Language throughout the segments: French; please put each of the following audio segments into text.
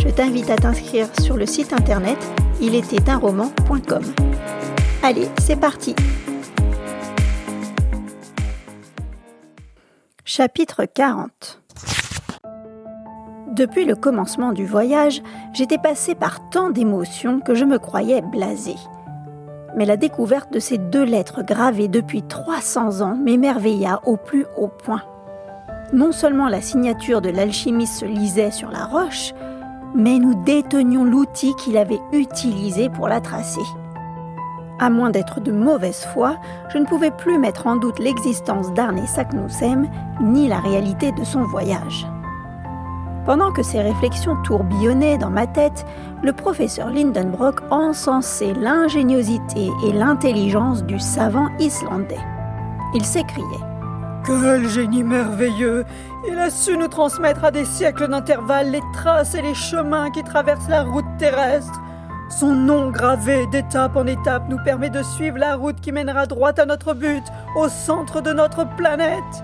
je t'invite à t'inscrire sur le site internet roman.com. Allez, c'est parti Chapitre 40 Depuis le commencement du voyage, j'étais passé par tant d'émotions que je me croyais blasé. Mais la découverte de ces deux lettres gravées depuis 300 ans m'émerveilla au plus haut point. Non seulement la signature de l'alchimiste se lisait sur la roche, mais nous détenions l'outil qu'il avait utilisé pour la tracer. À moins d'être de mauvaise foi, je ne pouvais plus mettre en doute l'existence d'Arne Saknussemm ni la réalité de son voyage. Pendant que ces réflexions tourbillonnaient dans ma tête, le professeur Lindenbrock encensait l'ingéniosité et l'intelligence du savant islandais. Il s'écriait Quel génie merveilleux Il a su nous transmettre à des siècles d'intervalle les traces et les chemins qui traversent la route terrestre. Son nom gravé d'étape en étape nous permet de suivre la route qui mènera droit à notre but, au centre de notre planète.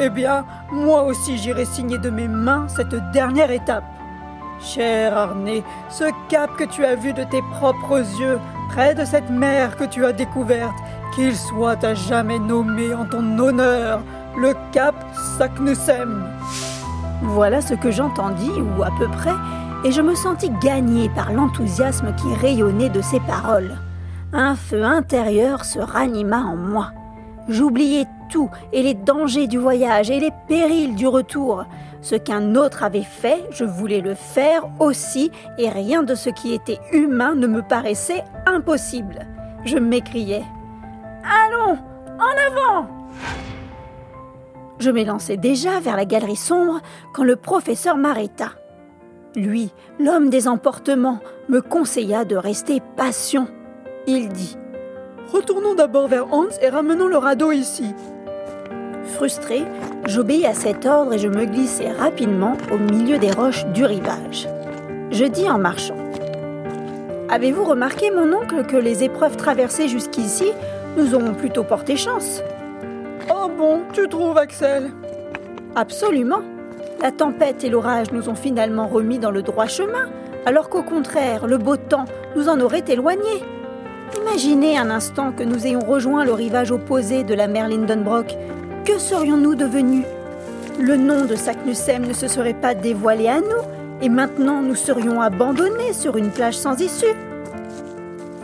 Eh bien, moi aussi j'irai signer de mes mains cette dernière étape. Cher Arné, ce cap que tu as vu de tes propres yeux, près de cette mer que tu as découverte, qu'il soit à jamais nommé en ton honneur le cap Saknussemm. Voilà ce que j'entendis, ou à peu près, et je me sentis gagné par l'enthousiasme qui rayonnait de ces paroles. Un feu intérieur se ranima en moi. J'oubliais tout et les dangers du voyage et les périls du retour. Ce qu'un autre avait fait, je voulais le faire aussi et rien de ce qui était humain ne me paraissait impossible. Je m'écriais Allons, en avant Je m'élançais déjà vers la galerie sombre quand le professeur m'arrêta. Lui, l'homme des emportements, me conseilla de rester patient. Il dit Retournons d'abord vers Hans et ramenons le radeau ici. Frustré, j'obéis à cet ordre et je me glissai rapidement au milieu des roches du rivage. Je dis en marchant Avez-vous remarqué, mon oncle, que les épreuves traversées jusqu'ici nous ont plutôt porté chance Oh bon, tu trouves, Axel? Absolument. La tempête et l'orage nous ont finalement remis dans le droit chemin, alors qu'au contraire, le beau temps nous en aurait éloignés. Imaginez un instant que nous ayons rejoint le rivage opposé de la mer Lindenbrock. Que serions-nous devenus? Le nom de Saknussemm ne se serait pas dévoilé à nous, et maintenant nous serions abandonnés sur une plage sans issue.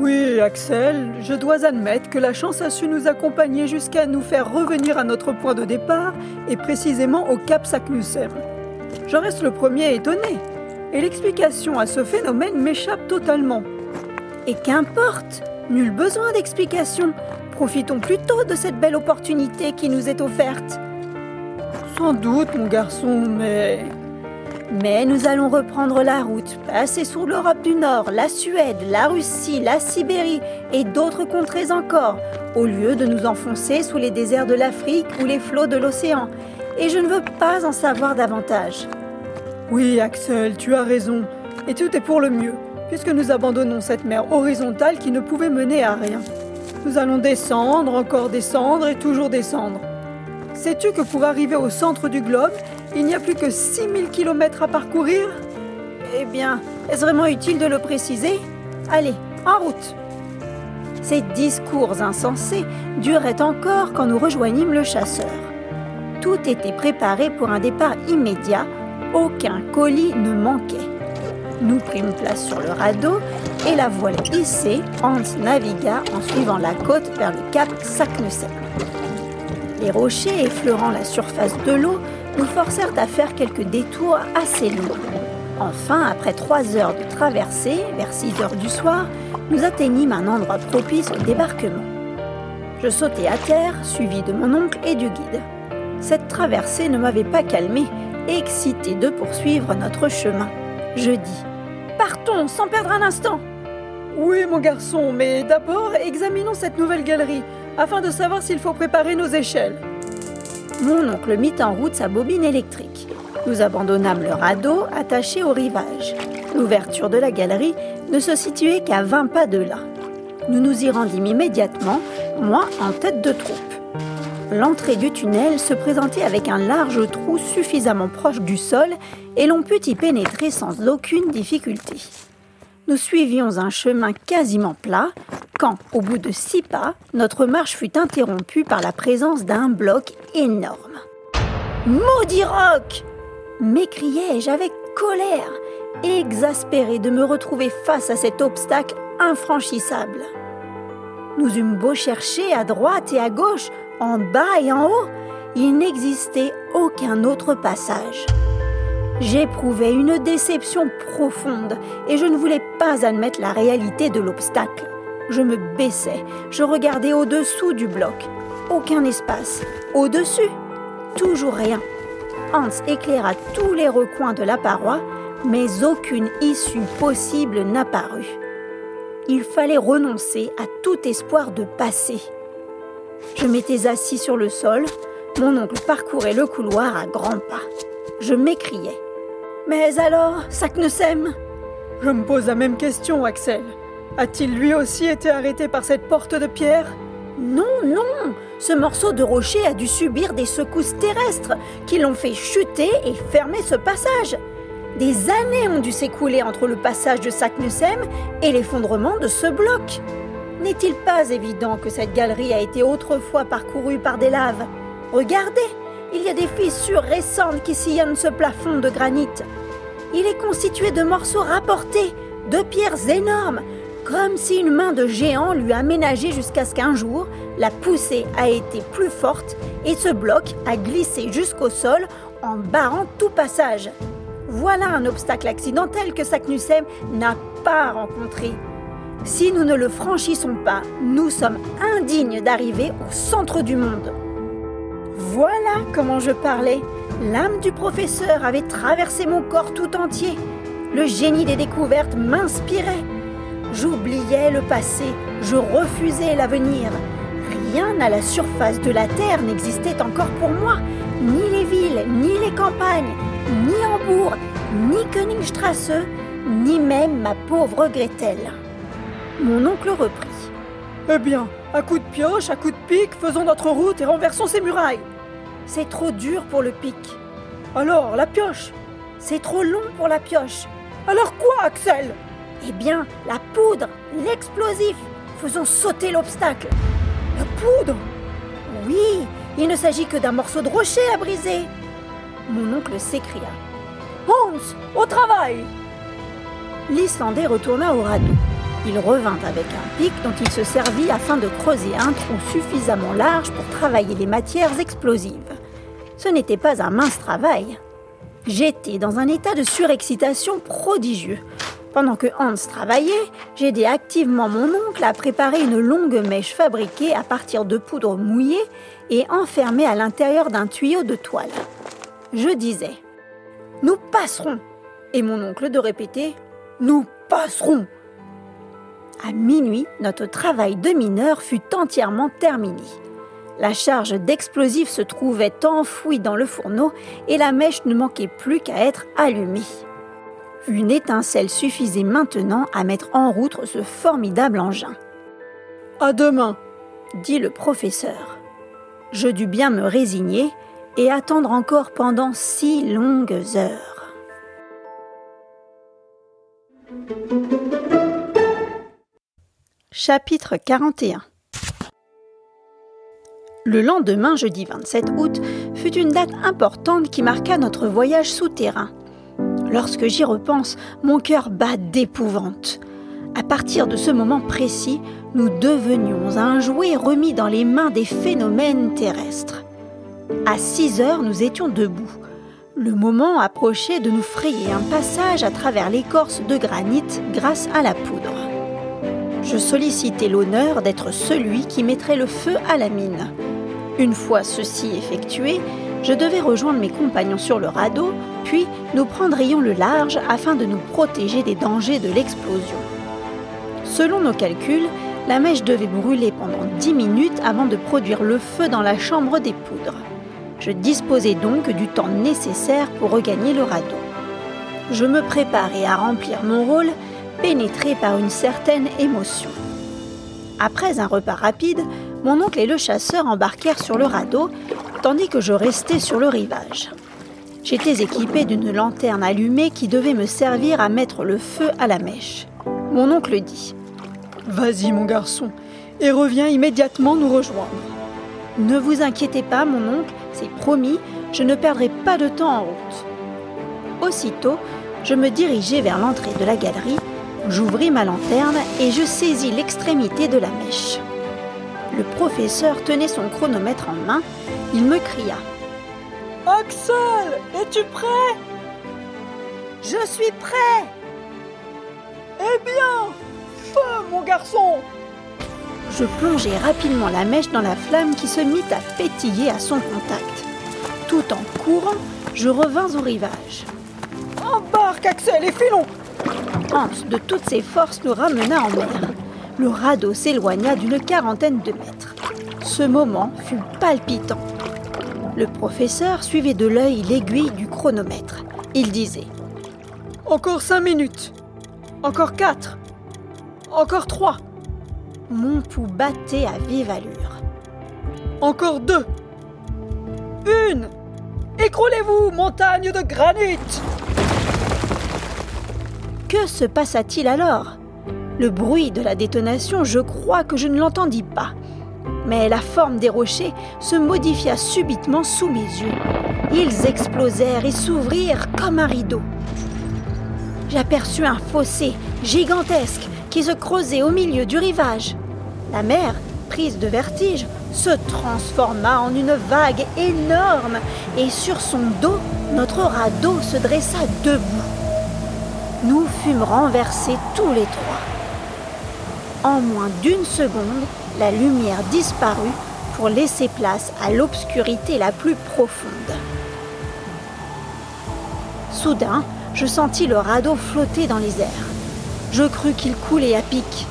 Oui, Axel, je dois admettre que la chance a su nous accompagner jusqu'à nous faire revenir à notre point de départ, et précisément au cap Saknussemm. J'en reste le premier étonné, et l'explication à ce phénomène m'échappe totalement. Et qu'importe Nul besoin d'explication. Profitons plutôt de cette belle opportunité qui nous est offerte. Sans doute, mon garçon, mais... Mais nous allons reprendre la route, passer sous l'Europe du Nord, la Suède, la Russie, la Sibérie et d'autres contrées encore, au lieu de nous enfoncer sous les déserts de l'Afrique ou les flots de l'océan. Et je ne veux pas en savoir davantage. Oui, Axel, tu as raison. Et tout est pour le mieux puisque nous abandonnons cette mer horizontale qui ne pouvait mener à rien. Nous allons descendre, encore descendre et toujours descendre. Sais-tu que pour arriver au centre du globe, il n'y a plus que 6000 km à parcourir Eh bien, est-ce vraiment utile de le préciser? Allez, en route Ces discours insensés duraient encore quand nous rejoignîmes le chasseur. Tout était préparé pour un départ immédiat, aucun colis ne manquait. Nous prîmes place sur le radeau et la voile hissée, Hans navigua en suivant la côte vers le cap Saknussemm. Les rochers effleurant la surface de l'eau nous forcèrent à faire quelques détours assez longs. Enfin, après trois heures de traversée, vers 6 heures du soir, nous atteignîmes un endroit propice au débarquement. Je sautai à terre, suivi de mon oncle et du guide. Cette traversée ne m'avait pas calmé, excité de poursuivre notre chemin. Je dis partons sans perdre un instant. Oui, mon garçon, mais d'abord, examinons cette nouvelle galerie afin de savoir s'il faut préparer nos échelles. Mon oncle mit en route sa bobine électrique. Nous abandonnâmes le radeau attaché au rivage. L'ouverture de la galerie ne se situait qu'à 20 pas de là. Nous nous y rendîmes immédiatement, moi en tête de troupe. L'entrée du tunnel se présentait avec un large trou suffisamment proche du sol et l'on put y pénétrer sans aucune difficulté. Nous suivions un chemin quasiment plat quand, au bout de six pas, notre marche fut interrompue par la présence d'un bloc énorme. Maudit roc m'écriai-je avec colère, exaspéré de me retrouver face à cet obstacle infranchissable. Nous eûmes beau chercher à droite et à gauche, en bas et en haut, il n'existait aucun autre passage. J'éprouvais une déception profonde et je ne voulais pas admettre la réalité de l'obstacle. Je me baissais, je regardais au-dessous du bloc. Aucun espace. Au-dessus, toujours rien. Hans éclaira tous les recoins de la paroi, mais aucune issue possible n'apparut. Il fallait renoncer à tout espoir de passer. Je m'étais assis sur le sol, mon oncle parcourait le couloir à grands pas. Je m'écriais. Mais alors, Saknussemm Je me pose la même question, Axel. A-t-il lui aussi été arrêté par cette porte de pierre? Non, non Ce morceau de rocher a dû subir des secousses terrestres qui l'ont fait chuter et fermer ce passage. Des années ont dû s'écouler entre le passage de Saknussemm et l'effondrement de ce bloc. N'est-il pas évident que cette galerie a été autrefois parcourue par des laves? Regardez il y a des fissures récentes qui sillonnent ce plafond de granit. Il est constitué de morceaux rapportés, de pierres énormes, comme si une main de géant lui aménageait jusqu'à ce qu'un jour, la poussée a été plus forte et ce bloc a glissé jusqu'au sol en barrant tout passage. Voilà un obstacle accidentel que Saknussemm n'a pas rencontré. Si nous ne le franchissons pas, nous sommes indignes d'arriver au centre du monde. Voilà comment je parlais. L'âme du professeur avait traversé mon corps tout entier. Le génie des découvertes m'inspirait. J'oubliais le passé, je refusais l'avenir. Rien à la surface de la Terre n'existait encore pour moi, ni les villes, ni les campagnes, ni Hambourg, ni Königstrasse, ni même ma pauvre Gretel. Mon oncle reprit. Eh bien, à coup de pioche, à coup de pic, faisons notre route et renversons ces murailles. C'est trop dur pour le pic. Alors, la pioche C'est trop long pour la pioche. Alors quoi, Axel? Eh bien, la poudre, l'explosif. Faisons sauter l'obstacle. La poudre? Oui, il ne s'agit que d'un morceau de rocher à briser. Mon oncle s'écria. Hans, au travail L'Islandais retourna au radeau. Il revint avec un pic dont il se servit afin de creuser un trou suffisamment large pour travailler les matières explosives. Ce n'était pas un mince travail. J'étais dans un état de surexcitation prodigieux. Pendant que Hans travaillait, j'aidais activement mon oncle à préparer une longue mèche fabriquée à partir de poudre mouillée et enfermée à l'intérieur d'un tuyau de toile. Je disais Nous passerons et mon oncle de répéter Nous passerons à minuit, notre travail de mineur fut entièrement terminé. La charge d'explosifs se trouvait enfouie dans le fourneau et la mèche ne manquait plus qu'à être allumée. Une étincelle suffisait maintenant à mettre en route ce formidable engin. À demain, dit le professeur. Je dus bien me résigner et attendre encore pendant six longues heures. Chapitre 41 Le lendemain, jeudi 27 août, fut une date importante qui marqua notre voyage souterrain. Lorsque j'y repense, mon cœur bat d'épouvante. À partir de ce moment précis, nous devenions un jouet remis dans les mains des phénomènes terrestres. À 6 heures, nous étions debout. Le moment approchait de nous frayer un passage à travers l'écorce de granit grâce à la poudre je sollicitais l'honneur d'être celui qui mettrait le feu à la mine. Une fois ceci effectué, Je devais rejoindre mes compagnons sur le radeau, puis nous prendrions le large afin de nous protéger des dangers de l'explosion. Selon nos calculs, la mèche devait brûler pendant 10 minutes avant de produire le feu dans la chambre des poudres. Je disposais donc du temps nécessaire pour regagner le radeau. Je me préparais à remplir mon rôle, pénétré par une certaine émotion. Après un repas rapide, mon oncle et le chasseur embarquèrent sur le radeau, tandis que je restais sur le rivage. J'étais équipé d'une lanterne allumée qui devait me servir à mettre le feu à la mèche. Mon oncle dit Vas-y, mon garçon, et reviens immédiatement nous rejoindre. Ne vous inquiétez pas, mon oncle, c'est promis, je ne perdrai pas de temps en route. Aussitôt, je me dirigeai vers l'entrée de la galerie, j'ouvris ma lanterne et je saisis l'extrémité de la mèche. Le professeur tenait son chronomètre en main, il me cria Axel, es-tu prêt? Je suis prêt Eh bien, feu, mon garçon Je plongeai rapidement la mèche dans la flamme qui se mit à pétiller à son contact. Tout en courant, je revins au rivage. Embarque, Axel, et filons Hans, de toutes ses forces, nous ramena en mer. Le radeau s'éloigna d'une quarantaine de mètres. Ce moment fut palpitant. Le professeur suivait de l'œil l'aiguille du chronomètre. Il disait Encore cinq minutes. Encore quatre. Encore trois. Mon pouls battait à vive allure. Encore deux. Une. Écroulez-vous, montagne de granit Que se passa-t-il alors? Le bruit de la détonation, je crois que je ne l'entendis pas. Mais la forme des rochers se modifia subitement sous mes yeux. Ils explosèrent et s'ouvrirent comme un rideau. J'aperçus un fossé gigantesque qui se creusait au milieu du rivage. La mer, prise de vertige, se transforma en une vague énorme et sur son dos, notre radeau se dressa debout. Nous fûmes renversés tous les trois. En moins d'une seconde, la lumière disparut pour laisser place à l'obscurité la plus profonde. Soudain, je sentis le radeau flotter dans les airs. Je crus qu'il coulait à pic.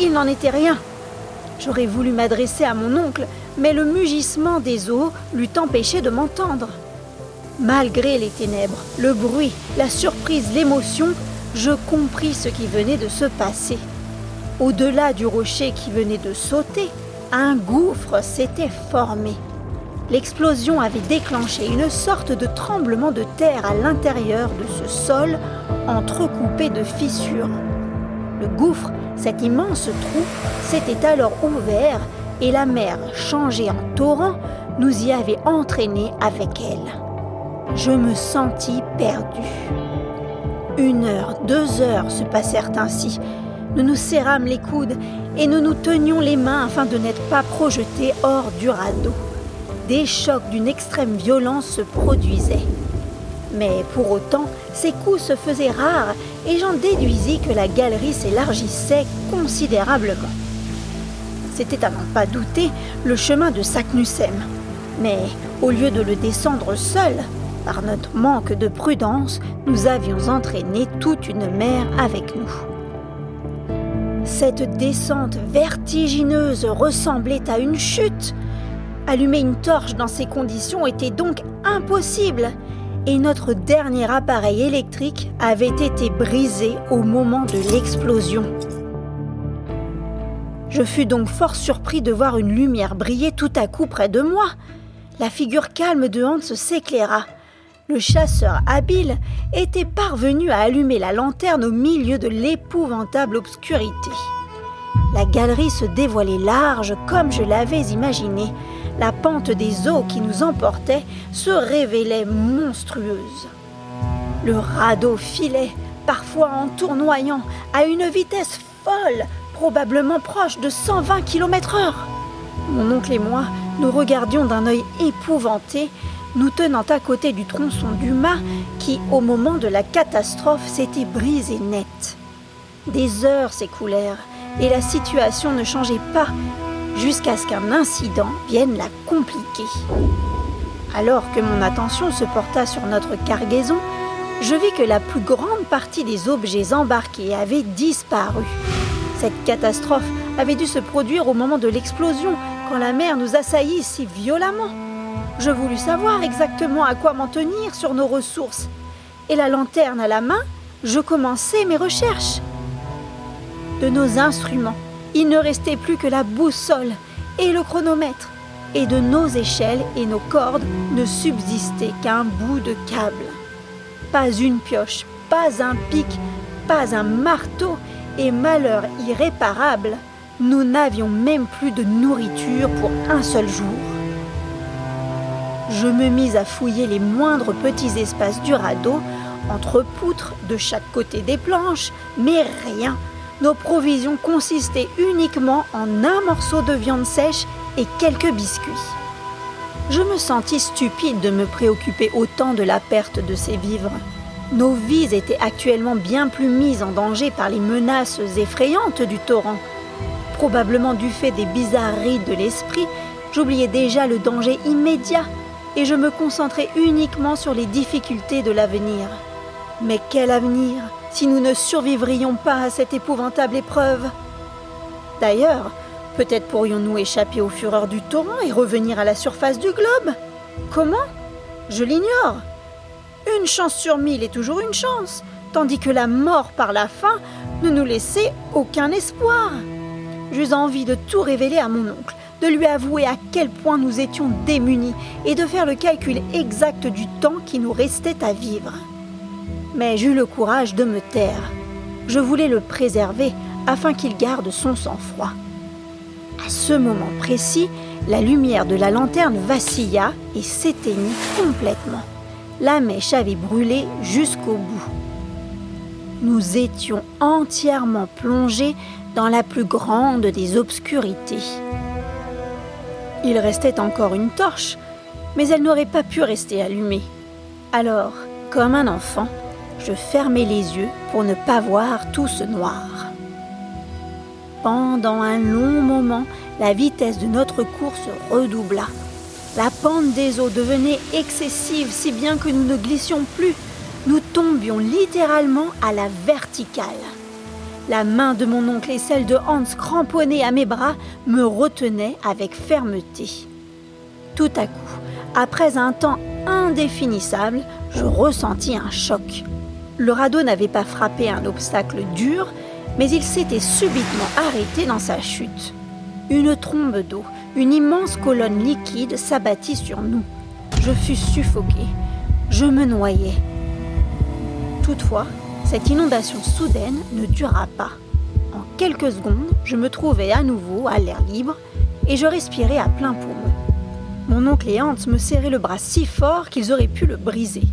Il n'en était rien. J'aurais voulu m'adresser à mon oncle, mais le mugissement des eaux l'eût empêché de m'entendre. Malgré les ténèbres, le bruit, la surprise, l'émotion, je compris ce qui venait de se passer. Au-delà du rocher qui venait de sauter, un gouffre s'était formé. L'explosion avait déclenché une sorte de tremblement de terre à l'intérieur de ce sol entrecoupé de fissures. Le gouffre, cet immense trou, s'était alors ouvert et la mer, changée en torrent, nous y avait entraînés avec elle. Je me sentis perdu. Une heure, deux heures se passèrent ainsi. Nous nous serrâmes les coudes et nous nous tenions les mains afin de n'être pas projetés hors du radeau. Des chocs d'une extrême violence se produisaient. Mais pour autant, ces coups se faisaient rares et j'en déduisis que la galerie s'élargissait considérablement. C'était à n'en pas douter le chemin de Saknussemm. Mais au lieu de le descendre seul, par notre manque de prudence, nous avions entraîné toute une mer avec nous. Cette descente vertigineuse ressemblait à une chute. Allumer une torche dans ces conditions était donc impossible et notre dernier appareil électrique avait été brisé au moment de l'explosion. Je fus donc fort surpris de voir une lumière briller tout à coup près de moi. La figure calme de Hans s'éclaira. Le chasseur habile était parvenu à allumer la lanterne au milieu de l'épouvantable obscurité. La galerie se dévoilait large comme je l'avais imaginé. La pente des eaux qui nous emportaient se révélait monstrueuse. Le radeau filait, parfois en tournoyant, à une vitesse folle, probablement proche de 120 km/h. Mon oncle et moi nous regardions d'un œil épouvanté, nous tenant à côté du tronçon du mât qui, au moment de la catastrophe, s'était brisé net. Des heures s'écoulèrent et la situation ne changeait pas jusqu'à ce qu'un incident vienne la compliquer. Alors que mon attention se porta sur notre cargaison, je vis que la plus grande partie des objets embarqués avait disparu. Cette catastrophe avait dû se produire au moment de l'explosion, quand la mer nous assaillit si violemment. Je voulus savoir exactement à quoi m'en tenir sur nos ressources, et la lanterne à la main, je commençai mes recherches. De nos instruments, il ne restait plus que la boussole et le chronomètre, et de nos échelles et nos cordes ne subsistait qu'un bout de câble. Pas une pioche, pas un pic, pas un marteau, et malheur irréparable, nous n'avions même plus de nourriture pour un seul jour. Je me mis à fouiller les moindres petits espaces du radeau, entre poutres de chaque côté des planches, mais rien. Nos provisions consistaient uniquement en un morceau de viande sèche et quelques biscuits. Je me sentis stupide de me préoccuper autant de la perte de ces vivres. Nos vies étaient actuellement bien plus mises en danger par les menaces effrayantes du torrent. Probablement du fait des bizarreries de l'esprit, j'oubliais déjà le danger immédiat et je me concentrais uniquement sur les difficultés de l'avenir. Mais quel avenir si nous ne survivrions pas à cette épouvantable épreuve? D'ailleurs, peut-être pourrions-nous échapper aux fureurs du torrent et revenir à la surface du globe? Comment? Je l'ignore. Une chance sur mille est toujours une chance, tandis que la mort par la faim ne nous laissait aucun espoir. J'eus envie de tout révéler à mon oncle, de lui avouer à quel point nous étions démunis et de faire le calcul exact du temps qui nous restait à vivre. Mais j'eus le courage de me taire. Je voulais le préserver afin qu'il garde son sang-froid. À ce moment précis, la lumière de la lanterne vacilla et s'éteignit complètement. La mèche avait brûlé jusqu'au bout. Nous étions entièrement plongés dans la plus grande des obscurités. Il restait encore une torche, mais elle n'aurait pas pu rester allumée. Alors, comme un enfant, je fermai les yeux pour ne pas voir tout ce noir. Pendant un long moment, la vitesse de notre course redoubla. La pente des eaux devenait excessive si bien que nous ne glissions plus. Nous tombions littéralement à la verticale. La main de mon oncle et celle de Hans cramponnée à mes bras me retenaient avec fermeté. Tout à coup, après un temps indéfinissable, je ressentis un choc. Le radeau n'avait pas frappé un obstacle dur, mais il s'était subitement arrêté dans sa chute. Une trombe d'eau, une immense colonne liquide s'abattit sur nous. Je fus suffoqué. Je me noyais. Toutefois, cette inondation soudaine ne dura pas. En quelques secondes, je me trouvais à nouveau à l'air libre et je respirais à plein poumon. Mon oncle et Hans me serraient le bras si fort qu'ils auraient pu le briser.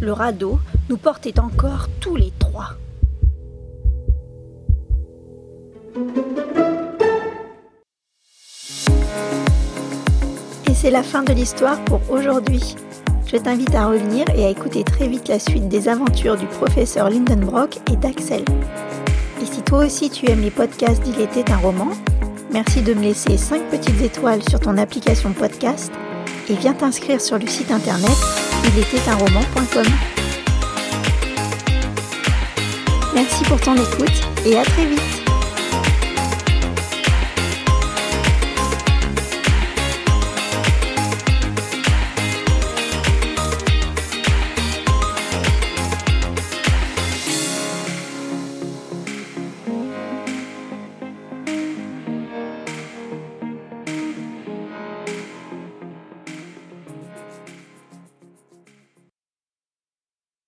Le radeau nous portait encore tous les trois. Et c'est la fin de l'histoire pour aujourd'hui. Je t'invite à revenir et à écouter très vite la suite des aventures du professeur Lindenbrock et d'Axel. Et si toi aussi tu aimes les podcasts d'Il était un roman, merci de me laisser 5 petites étoiles sur ton application podcast et viens t'inscrire sur le site internet roman.com. Merci pour ton écoute et à très vite